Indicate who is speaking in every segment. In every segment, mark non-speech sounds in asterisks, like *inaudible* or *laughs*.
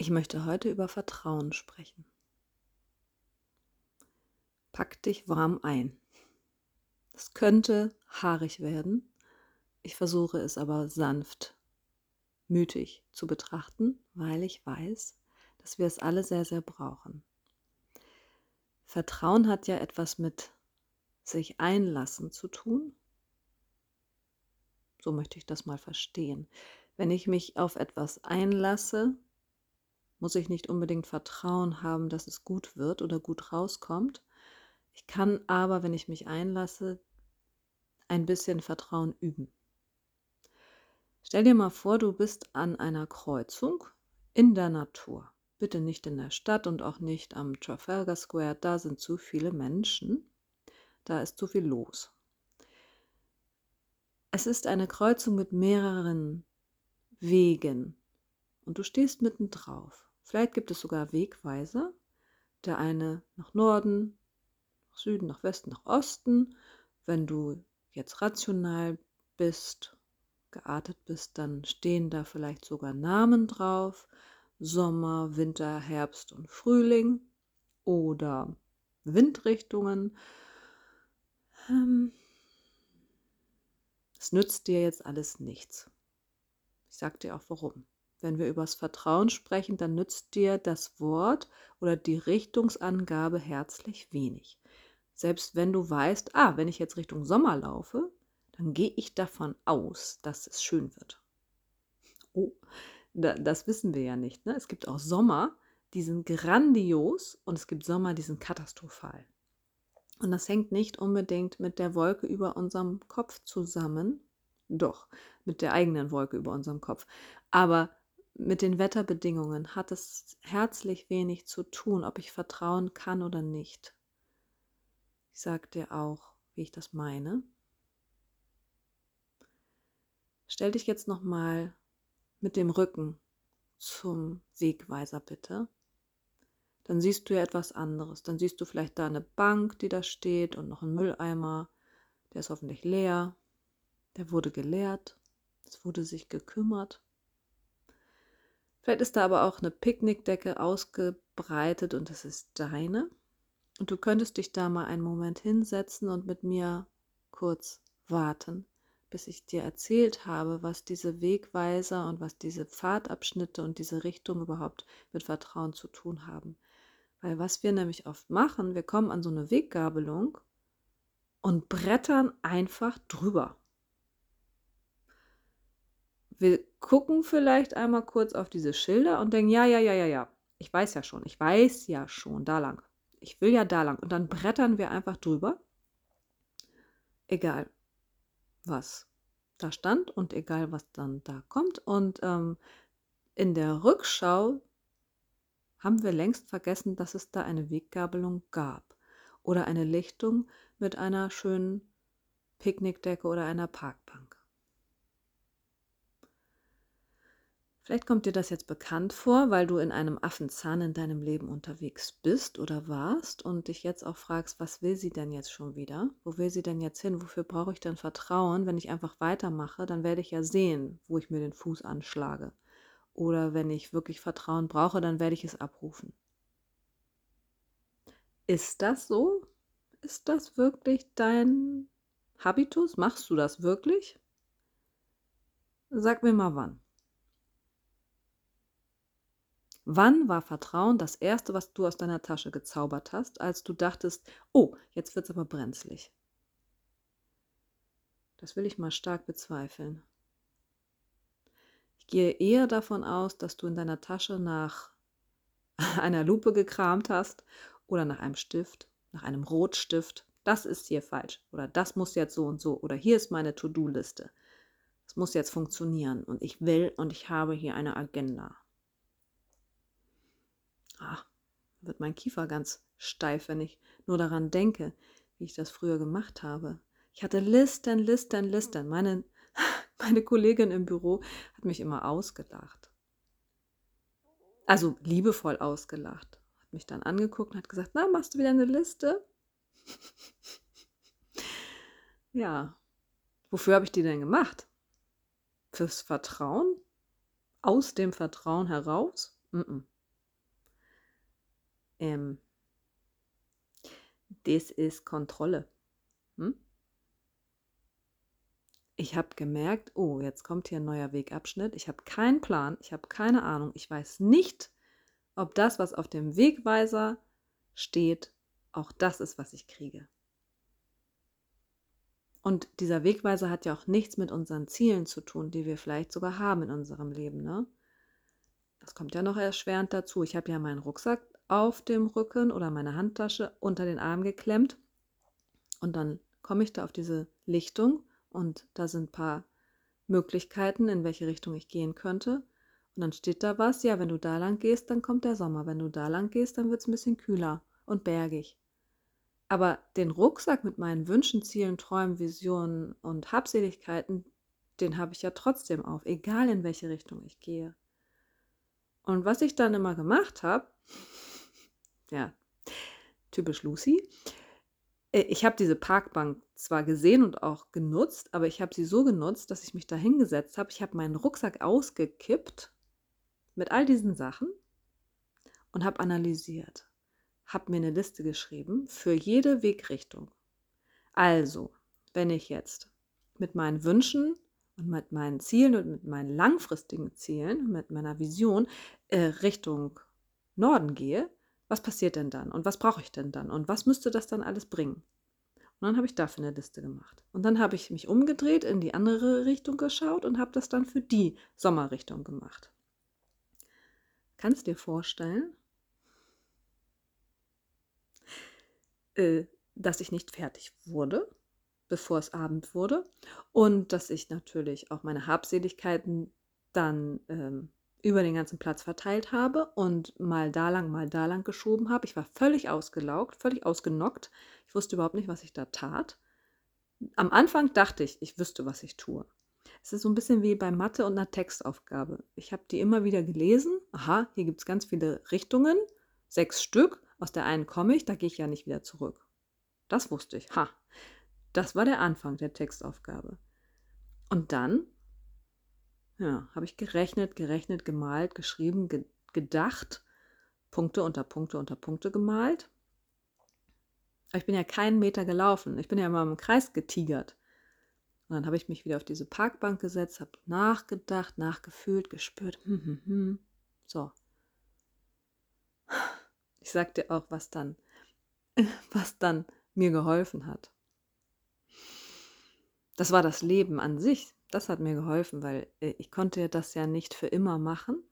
Speaker 1: Ich möchte heute über Vertrauen sprechen. Pack dich warm ein. Es könnte haarig werden. Ich versuche es aber sanft, mütig zu betrachten, weil ich weiß, dass wir es alle sehr, sehr brauchen. Vertrauen hat ja etwas mit sich einlassen zu tun. So möchte ich das mal verstehen. Wenn ich mich auf etwas einlasse, muss ich nicht unbedingt Vertrauen haben, dass es gut wird oder gut rauskommt. Ich kann aber, wenn ich mich einlasse, ein bisschen Vertrauen üben. Stell dir mal vor, du bist an einer Kreuzung in der Natur. Bitte nicht in der Stadt und auch nicht am Trafalgar Square, da sind zu viele Menschen, da ist zu viel los. Es ist eine Kreuzung mit mehreren Wegen und du stehst mitten drauf. Vielleicht gibt es sogar Wegweiser. Der eine nach Norden, nach Süden, nach Westen, nach Osten. Wenn du jetzt rational bist, geartet bist, dann stehen da vielleicht sogar Namen drauf. Sommer, Winter, Herbst und Frühling oder Windrichtungen. Ähm, es nützt dir jetzt alles nichts. Ich sag dir auch warum. Wenn wir über das Vertrauen sprechen, dann nützt dir das Wort oder die Richtungsangabe herzlich wenig. Selbst wenn du weißt, ah, wenn ich jetzt Richtung Sommer laufe, dann gehe ich davon aus, dass es schön wird. Oh, das wissen wir ja nicht. Ne? Es gibt auch Sommer, die sind grandios und es gibt Sommer, die sind katastrophal. Und das hängt nicht unbedingt mit der Wolke über unserem Kopf zusammen, doch mit der eigenen Wolke über unserem Kopf. Aber mit den Wetterbedingungen hat es herzlich wenig zu tun, ob ich vertrauen kann oder nicht. Ich sage dir auch, wie ich das meine. Stell dich jetzt nochmal mit dem Rücken zum Wegweiser bitte. Dann siehst du ja etwas anderes. Dann siehst du vielleicht da eine Bank, die da steht und noch einen Mülleimer. Der ist hoffentlich leer. Der wurde geleert. Es wurde sich gekümmert. Vielleicht ist da aber auch eine Picknickdecke ausgebreitet und das ist deine. Und du könntest dich da mal einen Moment hinsetzen und mit mir kurz warten, bis ich dir erzählt habe, was diese Wegweiser und was diese Pfadabschnitte und diese Richtung überhaupt mit Vertrauen zu tun haben. Weil was wir nämlich oft machen, wir kommen an so eine Weggabelung und brettern einfach drüber wir gucken vielleicht einmal kurz auf diese Schilder und denken, ja, ja, ja, ja, ja, ich weiß ja schon, ich weiß ja schon, da lang. Ich will ja da lang. Und dann brettern wir einfach drüber. Egal, was da stand und egal, was dann da kommt. Und ähm, in der Rückschau haben wir längst vergessen, dass es da eine Weggabelung gab oder eine Lichtung mit einer schönen Picknickdecke oder einer Parkbank. Vielleicht kommt dir das jetzt bekannt vor, weil du in einem Affenzahn in deinem Leben unterwegs bist oder warst und dich jetzt auch fragst, was will sie denn jetzt schon wieder? Wo will sie denn jetzt hin? Wofür brauche ich denn Vertrauen? Wenn ich einfach weitermache, dann werde ich ja sehen, wo ich mir den Fuß anschlage. Oder wenn ich wirklich Vertrauen brauche, dann werde ich es abrufen. Ist das so? Ist das wirklich dein Habitus? Machst du das wirklich? Sag mir mal wann. Wann war Vertrauen das Erste, was du aus deiner Tasche gezaubert hast, als du dachtest, oh, jetzt wird es aber brenzlig? Das will ich mal stark bezweifeln. Ich gehe eher davon aus, dass du in deiner Tasche nach *laughs* einer Lupe gekramt hast oder nach einem Stift, nach einem Rotstift. Das ist hier falsch oder das muss jetzt so und so oder hier ist meine To-Do-Liste. Es muss jetzt funktionieren und ich will und ich habe hier eine Agenda ah, wird mein Kiefer ganz steif, wenn ich nur daran denke, wie ich das früher gemacht habe. Ich hatte Listen, Listen, Listen. Meine, *laughs* meine Kollegin im Büro hat mich immer ausgelacht. Also liebevoll ausgelacht. Hat mich dann angeguckt und hat gesagt, na, machst du wieder eine Liste? *laughs* ja. Wofür habe ich die denn gemacht? Fürs Vertrauen? Aus dem Vertrauen heraus? Mm -mm. Ähm, das ist Kontrolle. Hm? Ich habe gemerkt, oh, jetzt kommt hier ein neuer Wegabschnitt. Ich habe keinen Plan, ich habe keine Ahnung. Ich weiß nicht, ob das, was auf dem Wegweiser steht, auch das ist, was ich kriege. Und dieser Wegweiser hat ja auch nichts mit unseren Zielen zu tun, die wir vielleicht sogar haben in unserem Leben. Ne? Das kommt ja noch erschwerend dazu. Ich habe ja meinen Rucksack auf dem Rücken oder meine Handtasche unter den Arm geklemmt. Und dann komme ich da auf diese Lichtung und da sind ein paar Möglichkeiten, in welche Richtung ich gehen könnte. Und dann steht da was, ja, wenn du da lang gehst, dann kommt der Sommer. Wenn du da lang gehst, dann wird es ein bisschen kühler und bergig. Aber den Rucksack mit meinen Wünschen, Zielen, Träumen, Visionen und Habseligkeiten, den habe ich ja trotzdem auf, egal in welche Richtung ich gehe. Und was ich dann immer gemacht habe, ja, typisch Lucy. Äh, ich habe diese Parkbank zwar gesehen und auch genutzt, aber ich habe sie so genutzt, dass ich mich da hingesetzt habe. Ich habe meinen Rucksack ausgekippt mit all diesen Sachen und habe analysiert, habe mir eine Liste geschrieben für jede Wegrichtung. Also, wenn ich jetzt mit meinen Wünschen und mit meinen Zielen und mit meinen langfristigen Zielen, mit meiner Vision äh, Richtung Norden gehe, was passiert denn dann und was brauche ich denn dann und was müsste das dann alles bringen? Und dann habe ich dafür eine Liste gemacht. Und dann habe ich mich umgedreht, in die andere Richtung geschaut und habe das dann für die Sommerrichtung gemacht. Kannst dir vorstellen, äh, dass ich nicht fertig wurde, bevor es Abend wurde und dass ich natürlich auch meine Habseligkeiten dann ähm, über den ganzen Platz verteilt habe und mal da lang, mal da lang geschoben habe. Ich war völlig ausgelaugt, völlig ausgenockt. Ich wusste überhaupt nicht, was ich da tat. Am Anfang dachte ich, ich wüsste, was ich tue. Es ist so ein bisschen wie bei Mathe und einer Textaufgabe. Ich habe die immer wieder gelesen. Aha, hier gibt es ganz viele Richtungen, sechs Stück. Aus der einen komme ich, da gehe ich ja nicht wieder zurück. Das wusste ich. Ha, das war der Anfang der Textaufgabe. Und dann ja, habe ich gerechnet, gerechnet, gemalt, geschrieben, ge gedacht, Punkte unter Punkte unter Punkte gemalt. Aber ich bin ja keinen Meter gelaufen. Ich bin ja immer im Kreis getigert. Und dann habe ich mich wieder auf diese Parkbank gesetzt, habe nachgedacht, nachgefühlt, gespürt. Hm, hm, hm. So. Ich sag dir auch, was dann, *laughs* was dann mir geholfen hat. Das war das Leben an sich das hat mir geholfen, weil äh, ich konnte das ja nicht für immer machen.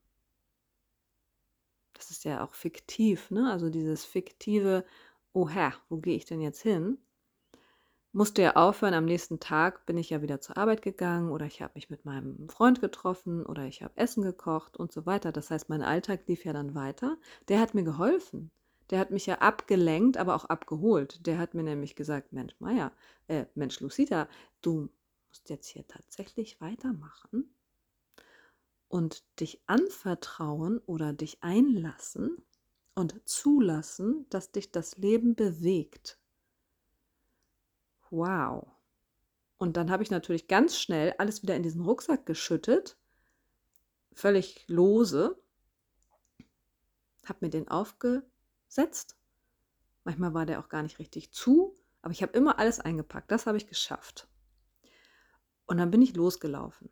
Speaker 1: Das ist ja auch fiktiv, ne? Also dieses fiktive, oh Herr, wo gehe ich denn jetzt hin? Musste ja aufhören, am nächsten Tag bin ich ja wieder zur Arbeit gegangen oder ich habe mich mit meinem Freund getroffen oder ich habe Essen gekocht und so weiter. Das heißt, mein Alltag lief ja dann weiter. Der hat mir geholfen. Der hat mich ja abgelenkt, aber auch abgeholt. Der hat mir nämlich gesagt, Mensch, Maya, äh, Mensch, Lucita, du musst jetzt hier tatsächlich weitermachen und dich anvertrauen oder dich einlassen und zulassen, dass dich das Leben bewegt. Wow. Und dann habe ich natürlich ganz schnell alles wieder in diesen Rucksack geschüttet, völlig lose, habe mir den aufgesetzt. Manchmal war der auch gar nicht richtig zu, aber ich habe immer alles eingepackt. Das habe ich geschafft. Und dann bin ich losgelaufen.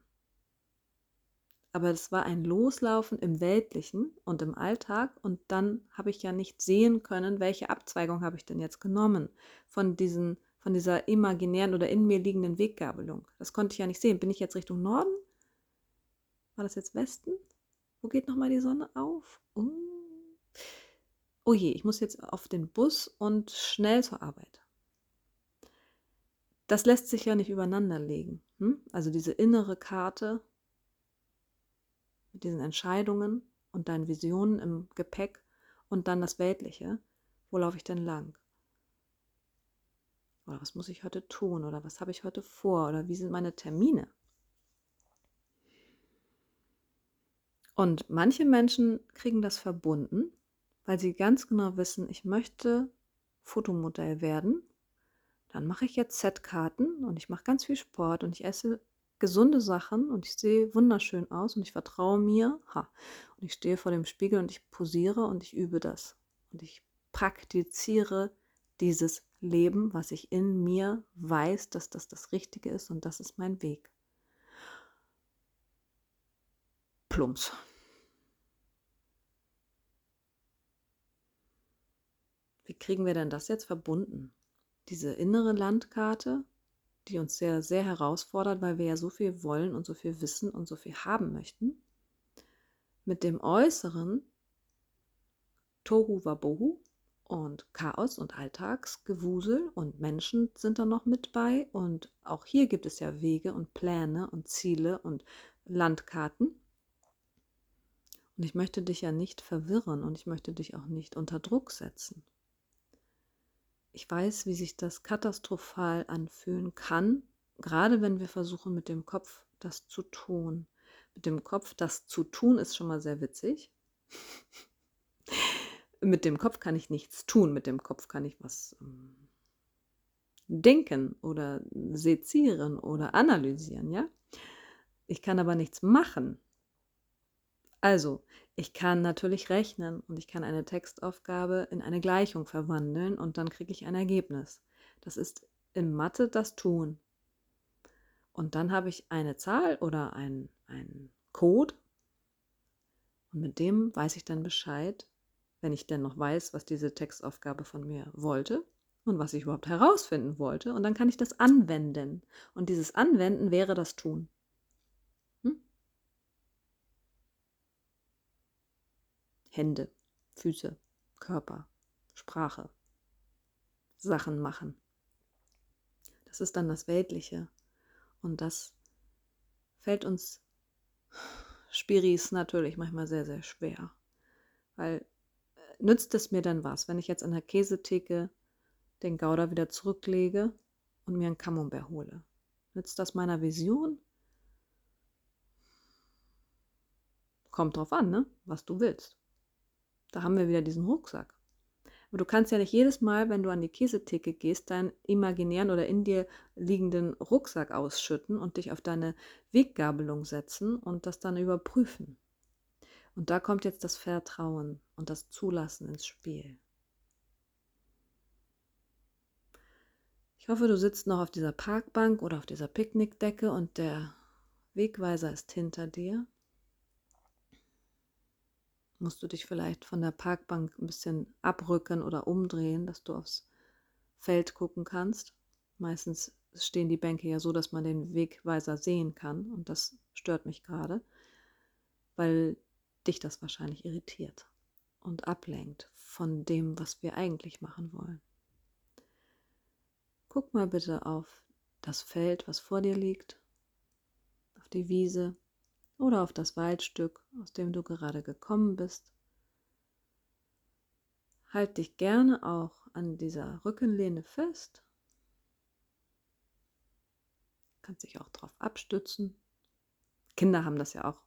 Speaker 1: Aber es war ein Loslaufen im Weltlichen und im Alltag. Und dann habe ich ja nicht sehen können, welche Abzweigung habe ich denn jetzt genommen von, diesen, von dieser imaginären oder in mir liegenden Weggabelung. Das konnte ich ja nicht sehen. Bin ich jetzt Richtung Norden? War das jetzt Westen? Wo geht nochmal die Sonne auf? Uh. Oh je, ich muss jetzt auf den Bus und schnell zur Arbeit das lässt sich ja nicht übereinander legen. Hm? Also diese innere Karte mit diesen Entscheidungen und deinen Visionen im Gepäck und dann das Weltliche. Wo laufe ich denn lang? Oder was muss ich heute tun? Oder was habe ich heute vor? Oder wie sind meine Termine? Und manche Menschen kriegen das verbunden, weil sie ganz genau wissen, ich möchte Fotomodell werden dann mache ich jetzt Setkarten und ich mache ganz viel Sport und ich esse gesunde Sachen und ich sehe wunderschön aus und ich vertraue mir. Ha. Und ich stehe vor dem Spiegel und ich posiere und ich übe das. Und ich praktiziere dieses Leben, was ich in mir weiß, dass das das Richtige ist und das ist mein Weg. Plumps. Wie kriegen wir denn das jetzt verbunden? Diese innere Landkarte, die uns sehr, sehr herausfordert, weil wir ja so viel wollen und so viel wissen und so viel haben möchten, mit dem äußeren Tohu Wabohu und Chaos und Alltagsgewusel und Menschen sind da noch mit bei und auch hier gibt es ja Wege und Pläne und Ziele und Landkarten. Und ich möchte dich ja nicht verwirren und ich möchte dich auch nicht unter Druck setzen. Ich weiß, wie sich das katastrophal anfühlen kann, gerade wenn wir versuchen, mit dem Kopf das zu tun. Mit dem Kopf das zu tun ist schon mal sehr witzig. *laughs* mit dem Kopf kann ich nichts tun, mit dem Kopf kann ich was ähm, denken oder sezieren oder analysieren, ja? Ich kann aber nichts machen. Also, ich kann natürlich rechnen und ich kann eine Textaufgabe in eine Gleichung verwandeln und dann kriege ich ein Ergebnis. Das ist in Mathe das Tun. Und dann habe ich eine Zahl oder einen Code und mit dem weiß ich dann Bescheid, wenn ich denn noch weiß, was diese Textaufgabe von mir wollte und was ich überhaupt herausfinden wollte. Und dann kann ich das anwenden. Und dieses Anwenden wäre das Tun. Hände, Füße, Körper, Sprache, Sachen machen. Das ist dann das Weltliche. Und das fällt uns Spiris natürlich manchmal sehr, sehr schwer. Weil äh, nützt es mir dann was, wenn ich jetzt an der Käsetheke den Gouda wieder zurücklege und mir einen Camembert hole? Nützt das meiner Vision? Kommt drauf an, ne? was du willst. Da haben wir wieder diesen Rucksack. Aber du kannst ja nicht jedes Mal, wenn du an die Käsetheke gehst, deinen imaginären oder in dir liegenden Rucksack ausschütten und dich auf deine Weggabelung setzen und das dann überprüfen. Und da kommt jetzt das Vertrauen und das Zulassen ins Spiel. Ich hoffe, du sitzt noch auf dieser Parkbank oder auf dieser Picknickdecke und der Wegweiser ist hinter dir musst du dich vielleicht von der Parkbank ein bisschen abrücken oder umdrehen, dass du aufs Feld gucken kannst. Meistens stehen die Bänke ja so, dass man den Wegweiser sehen kann und das stört mich gerade, weil dich das wahrscheinlich irritiert und ablenkt von dem, was wir eigentlich machen wollen. Guck mal bitte auf das Feld, was vor dir liegt, auf die Wiese, oder auf das Waldstück, aus dem du gerade gekommen bist. Halt dich gerne auch an dieser Rückenlehne fest. Kannst dich auch darauf abstützen. Kinder haben das ja auch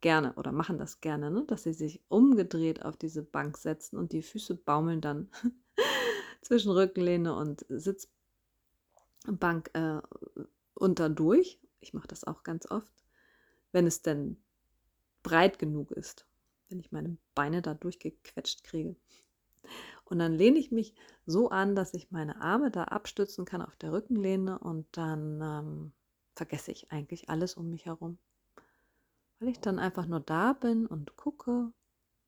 Speaker 1: gerne oder machen das gerne, ne? dass sie sich umgedreht auf diese Bank setzen und die Füße baumeln dann *laughs* zwischen Rückenlehne und Sitzbank äh, unterdurch. Ich mache das auch ganz oft wenn es denn breit genug ist, wenn ich meine Beine da durchgequetscht kriege. Und dann lehne ich mich so an, dass ich meine Arme da abstützen kann auf der Rückenlehne und dann ähm, vergesse ich eigentlich alles um mich herum. Weil ich dann einfach nur da bin und gucke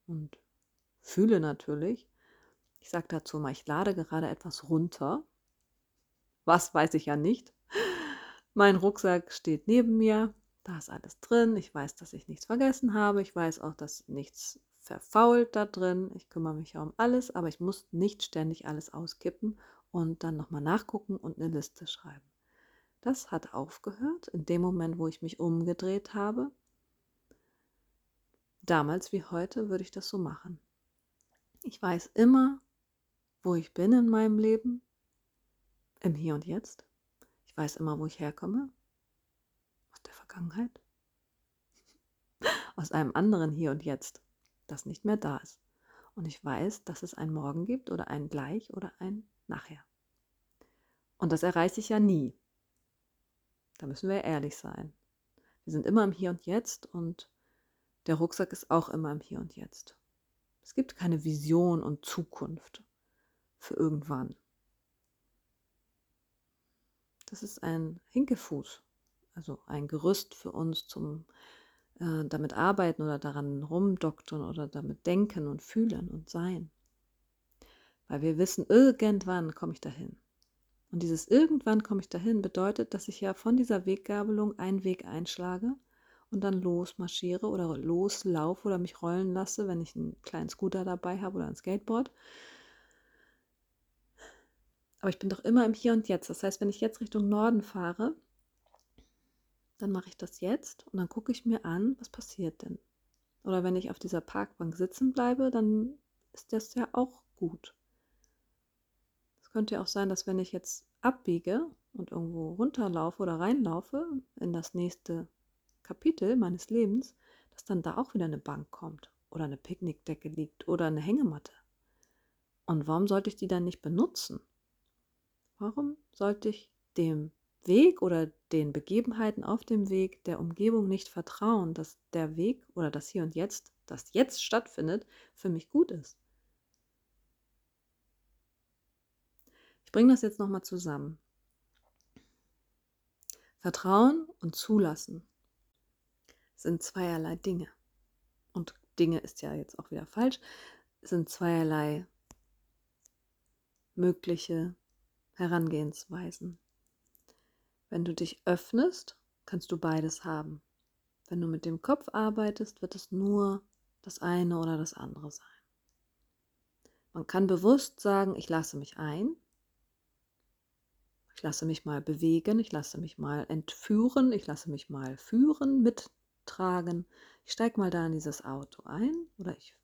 Speaker 1: und fühle natürlich. Ich sage dazu mal, ich lade gerade etwas runter. Was weiß ich ja nicht. Mein Rucksack steht neben mir. Da ist alles drin. Ich weiß, dass ich nichts vergessen habe. Ich weiß auch, dass nichts verfault da drin. Ich kümmere mich ja um alles, aber ich muss nicht ständig alles auskippen und dann nochmal nachgucken und eine Liste schreiben. Das hat aufgehört in dem Moment, wo ich mich umgedreht habe. Damals wie heute würde ich das so machen. Ich weiß immer, wo ich bin in meinem Leben, im Hier und Jetzt. Ich weiß immer, wo ich herkomme Vergangenheit, aus einem anderen Hier und Jetzt, das nicht mehr da ist. Und ich weiß, dass es ein Morgen gibt oder ein Gleich oder ein Nachher. Und das erreiche ich ja nie. Da müssen wir ehrlich sein. Wir sind immer im Hier und Jetzt und der Rucksack ist auch immer im Hier und Jetzt. Es gibt keine Vision und Zukunft für irgendwann. Das ist ein Hinkefuß, also ein Gerüst für uns zum äh, damit arbeiten oder daran rumdoktern oder damit denken und fühlen und sein. Weil wir wissen, irgendwann komme ich dahin. Und dieses irgendwann komme ich dahin bedeutet, dass ich ja von dieser Weggabelung einen Weg einschlage und dann losmarschiere oder loslaufe oder mich rollen lasse, wenn ich einen kleinen Scooter dabei habe oder ein Skateboard. Aber ich bin doch immer im Hier und Jetzt. Das heißt, wenn ich jetzt Richtung Norden fahre, dann mache ich das jetzt und dann gucke ich mir an, was passiert denn. Oder wenn ich auf dieser Parkbank sitzen bleibe, dann ist das ja auch gut. Es könnte ja auch sein, dass wenn ich jetzt abbiege und irgendwo runterlaufe oder reinlaufe in das nächste Kapitel meines Lebens, dass dann da auch wieder eine Bank kommt oder eine Picknickdecke liegt oder eine Hängematte. Und warum sollte ich die dann nicht benutzen? Warum sollte ich dem Weg oder den Begebenheiten auf dem Weg der Umgebung nicht vertrauen, dass der Weg oder das Hier und Jetzt, das jetzt stattfindet, für mich gut ist. Ich bringe das jetzt nochmal zusammen. Vertrauen und Zulassen sind zweierlei Dinge. Und Dinge ist ja jetzt auch wieder falsch, sind zweierlei mögliche Herangehensweisen. Wenn du dich öffnest, kannst du beides haben. Wenn du mit dem Kopf arbeitest, wird es nur das eine oder das andere sein. Man kann bewusst sagen, ich lasse mich ein, ich lasse mich mal bewegen, ich lasse mich mal entführen, ich lasse mich mal führen, mittragen. Ich steige mal da in dieses Auto ein oder ich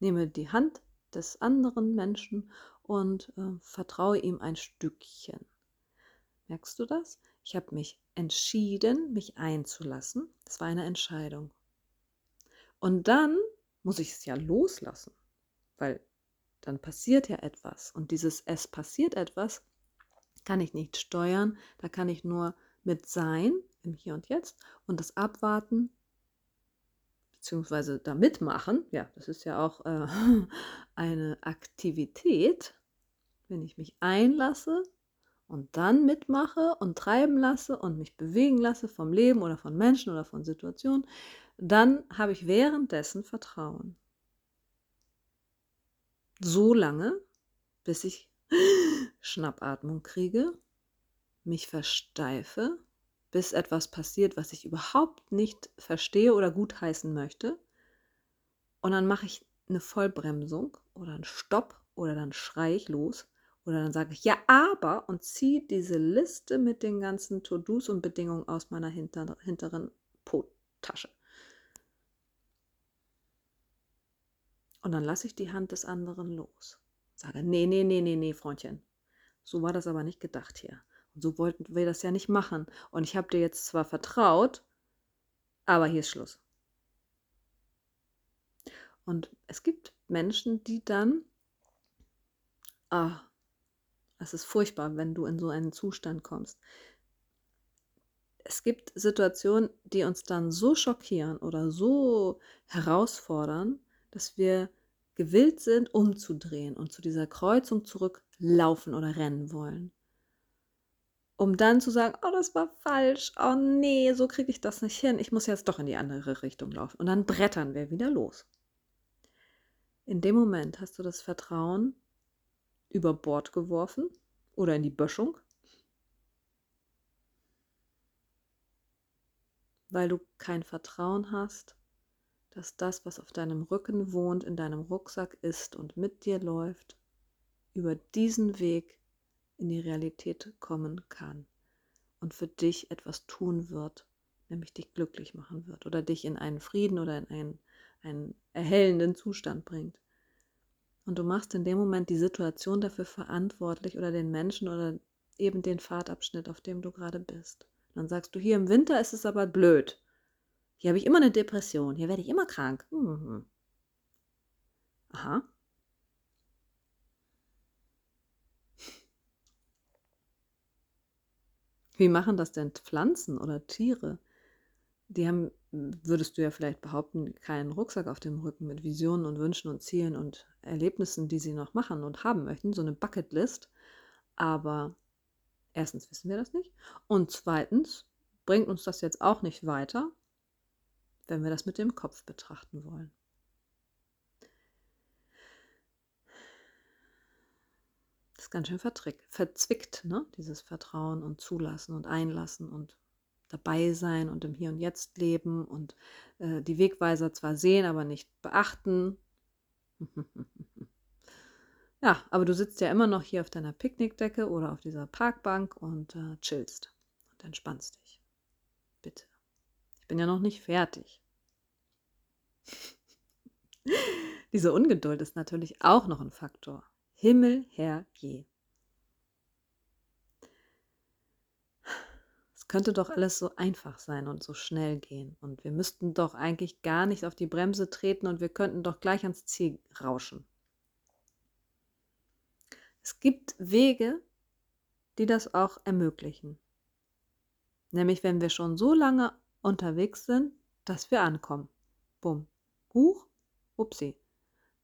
Speaker 1: nehme die Hand des anderen Menschen und äh, vertraue ihm ein Stückchen. Merkst du das? Ich habe mich entschieden, mich einzulassen. Das war eine Entscheidung. Und dann muss ich es ja loslassen, weil dann passiert ja etwas. Und dieses Es passiert etwas kann ich nicht steuern. Da kann ich nur mit sein im Hier und Jetzt und das abwarten beziehungsweise da mitmachen. Ja, das ist ja auch äh, *laughs* eine Aktivität. Wenn ich mich einlasse, und dann mitmache und treiben lasse und mich bewegen lasse vom Leben oder von Menschen oder von Situationen, dann habe ich währenddessen Vertrauen. So lange, bis ich *gasps* Schnappatmung kriege, mich versteife, bis etwas passiert, was ich überhaupt nicht verstehe oder gutheißen möchte. Und dann mache ich eine Vollbremsung oder einen Stopp oder dann schreie ich los oder dann sage ich, ja, aber und ziehe diese Liste mit den ganzen To-Dos und Bedingungen aus meiner hinter, hinteren Po-Tasche. Und dann lasse ich die Hand des anderen los. Sage, nee, nee, nee, nee, nee, Freundchen. So war das aber nicht gedacht hier. Und so wollten wir das ja nicht machen. Und ich habe dir jetzt zwar vertraut, aber hier ist Schluss. Und es gibt Menschen, die dann, ah, es ist furchtbar, wenn du in so einen Zustand kommst. Es gibt Situationen, die uns dann so schockieren oder so herausfordern, dass wir gewillt sind, umzudrehen und zu dieser Kreuzung zurücklaufen oder rennen wollen. Um dann zu sagen, oh, das war falsch, oh nee, so kriege ich das nicht hin, ich muss jetzt doch in die andere Richtung laufen. Und dann brettern wir wieder los. In dem Moment hast du das Vertrauen, über Bord geworfen oder in die Böschung, weil du kein Vertrauen hast, dass das, was auf deinem Rücken wohnt, in deinem Rucksack ist und mit dir läuft, über diesen Weg in die Realität kommen kann und für dich etwas tun wird, nämlich dich glücklich machen wird oder dich in einen Frieden oder in einen, einen erhellenden Zustand bringt. Und du machst in dem Moment die Situation dafür verantwortlich oder den Menschen oder eben den Fahrtabschnitt, auf dem du gerade bist. dann sagst du, hier im Winter ist es aber blöd. Hier habe ich immer eine Depression, hier werde ich immer krank. Mhm. Aha. Wie machen das denn Pflanzen oder Tiere? die haben, würdest du ja vielleicht behaupten, keinen Rucksack auf dem Rücken mit Visionen und Wünschen und Zielen und Erlebnissen, die sie noch machen und haben möchten, so eine Bucketlist. Aber erstens wissen wir das nicht. Und zweitens bringt uns das jetzt auch nicht weiter, wenn wir das mit dem Kopf betrachten wollen. Das ist ganz schön verzwickt, ne? dieses Vertrauen und Zulassen und Einlassen und dabei sein und im Hier und Jetzt leben und äh, die Wegweiser zwar sehen, aber nicht beachten. *laughs* ja, aber du sitzt ja immer noch hier auf deiner Picknickdecke oder auf dieser Parkbank und äh, chillst und entspannst dich. Bitte. Ich bin ja noch nicht fertig. *laughs* Diese Ungeduld ist natürlich auch noch ein Faktor. Himmel, Herr, je. Könnte doch alles so einfach sein und so schnell gehen. Und wir müssten doch eigentlich gar nicht auf die Bremse treten und wir könnten doch gleich ans Ziel rauschen. Es gibt Wege, die das auch ermöglichen. Nämlich wenn wir schon so lange unterwegs sind, dass wir ankommen. Bumm. Huch, upsi.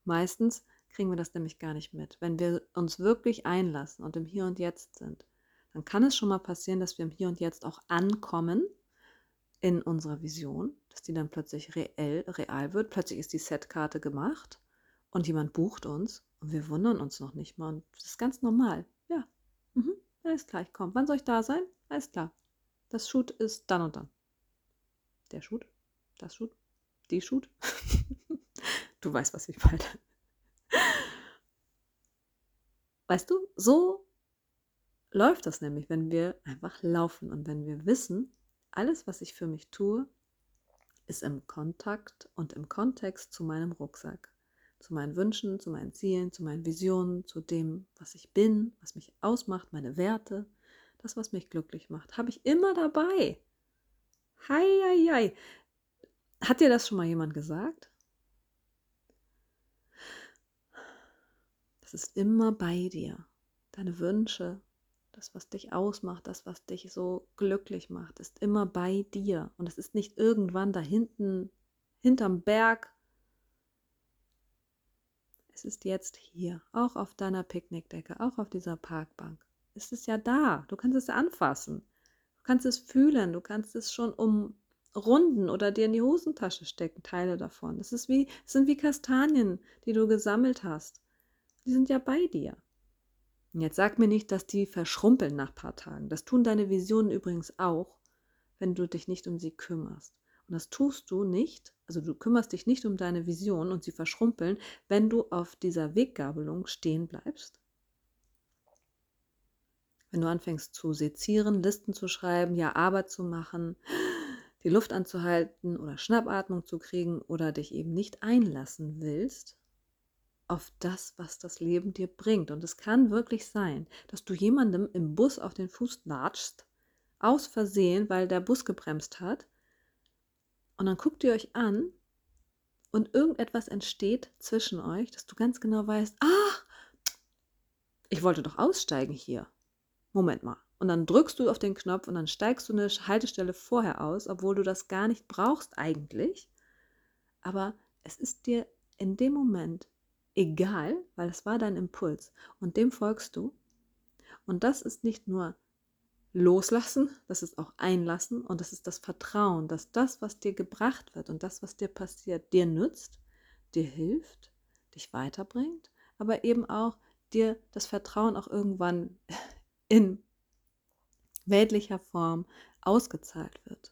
Speaker 1: Meistens kriegen wir das nämlich gar nicht mit. Wenn wir uns wirklich einlassen und im Hier und Jetzt sind, dann kann es schon mal passieren, dass wir im Hier und Jetzt auch ankommen in unserer Vision, dass die dann plötzlich reell, real wird. Plötzlich ist die Setkarte gemacht und jemand bucht uns und wir wundern uns noch nicht mal. Und das ist ganz normal. Ja, mhm. alles klar, ich komme. Wann soll ich da sein? Alles klar. Das Shoot ist dann und dann. Der Shoot? Das Shoot? Die Shoot? *laughs* du weißt, was ich meine. Weißt du, so läuft das nämlich, wenn wir einfach laufen und wenn wir wissen, alles, was ich für mich tue, ist im Kontakt und im Kontext zu meinem Rucksack, zu meinen Wünschen, zu meinen Zielen, zu meinen Visionen, zu dem, was ich bin, was mich ausmacht, meine Werte, das, was mich glücklich macht, habe ich immer dabei. Hei, hei, hei. Hat dir das schon mal jemand gesagt? Das ist immer bei dir. Deine Wünsche, das, was dich ausmacht, das, was dich so glücklich macht, ist immer bei dir. Und es ist nicht irgendwann da hinten, hinterm Berg. Es ist jetzt hier, auch auf deiner Picknickdecke, auch auf dieser Parkbank. Es ist ja da. Du kannst es anfassen. Du kannst es fühlen. Du kannst es schon umrunden oder dir in die Hosentasche stecken, Teile davon. Das ist wie, es sind wie Kastanien, die du gesammelt hast. Die sind ja bei dir. Jetzt sag mir nicht, dass die verschrumpeln nach ein paar Tagen. Das tun deine Visionen übrigens auch, wenn du dich nicht um sie kümmerst. Und das tust du nicht, also du kümmerst dich nicht um deine Visionen und sie verschrumpeln, wenn du auf dieser Weggabelung stehen bleibst. Wenn du anfängst zu sezieren, Listen zu schreiben, ja Arbeit zu machen, die Luft anzuhalten oder Schnappatmung zu kriegen oder dich eben nicht einlassen willst, auf das, was das Leben dir bringt. Und es kann wirklich sein, dass du jemandem im Bus auf den Fuß latschst, aus Versehen, weil der Bus gebremst hat. Und dann guckt ihr euch an und irgendetwas entsteht zwischen euch, dass du ganz genau weißt, ach, ich wollte doch aussteigen hier. Moment mal. Und dann drückst du auf den Knopf und dann steigst du eine Haltestelle vorher aus, obwohl du das gar nicht brauchst eigentlich. Aber es ist dir in dem Moment egal, weil es war dein Impuls und dem folgst du. Und das ist nicht nur loslassen, das ist auch einlassen und das ist das Vertrauen, dass das, was dir gebracht wird und das, was dir passiert, dir nützt, dir hilft, dich weiterbringt, aber eben auch dir das Vertrauen auch irgendwann *laughs* in weltlicher Form ausgezahlt wird.